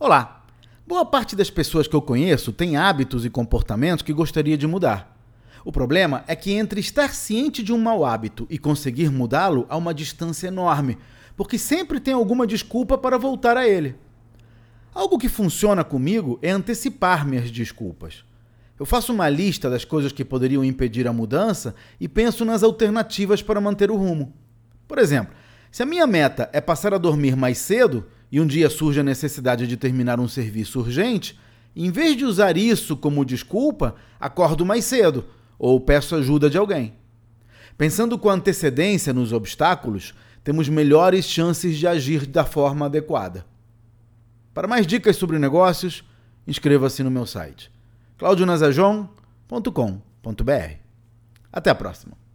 Olá! Boa parte das pessoas que eu conheço tem hábitos e comportamentos que gostaria de mudar. O problema é que entre estar ciente de um mau hábito e conseguir mudá-lo há uma distância enorme, porque sempre tem alguma desculpa para voltar a ele. Algo que funciona comigo é antecipar minhas desculpas. Eu faço uma lista das coisas que poderiam impedir a mudança e penso nas alternativas para manter o rumo. Por exemplo, se a minha meta é passar a dormir mais cedo e um dia surge a necessidade de terminar um serviço urgente, em vez de usar isso como desculpa, acordo mais cedo ou peço ajuda de alguém. Pensando com antecedência nos obstáculos, temos melhores chances de agir da forma adequada. Para mais dicas sobre negócios, inscreva-se no meu site claudionazajon.com.br. Até a próxima!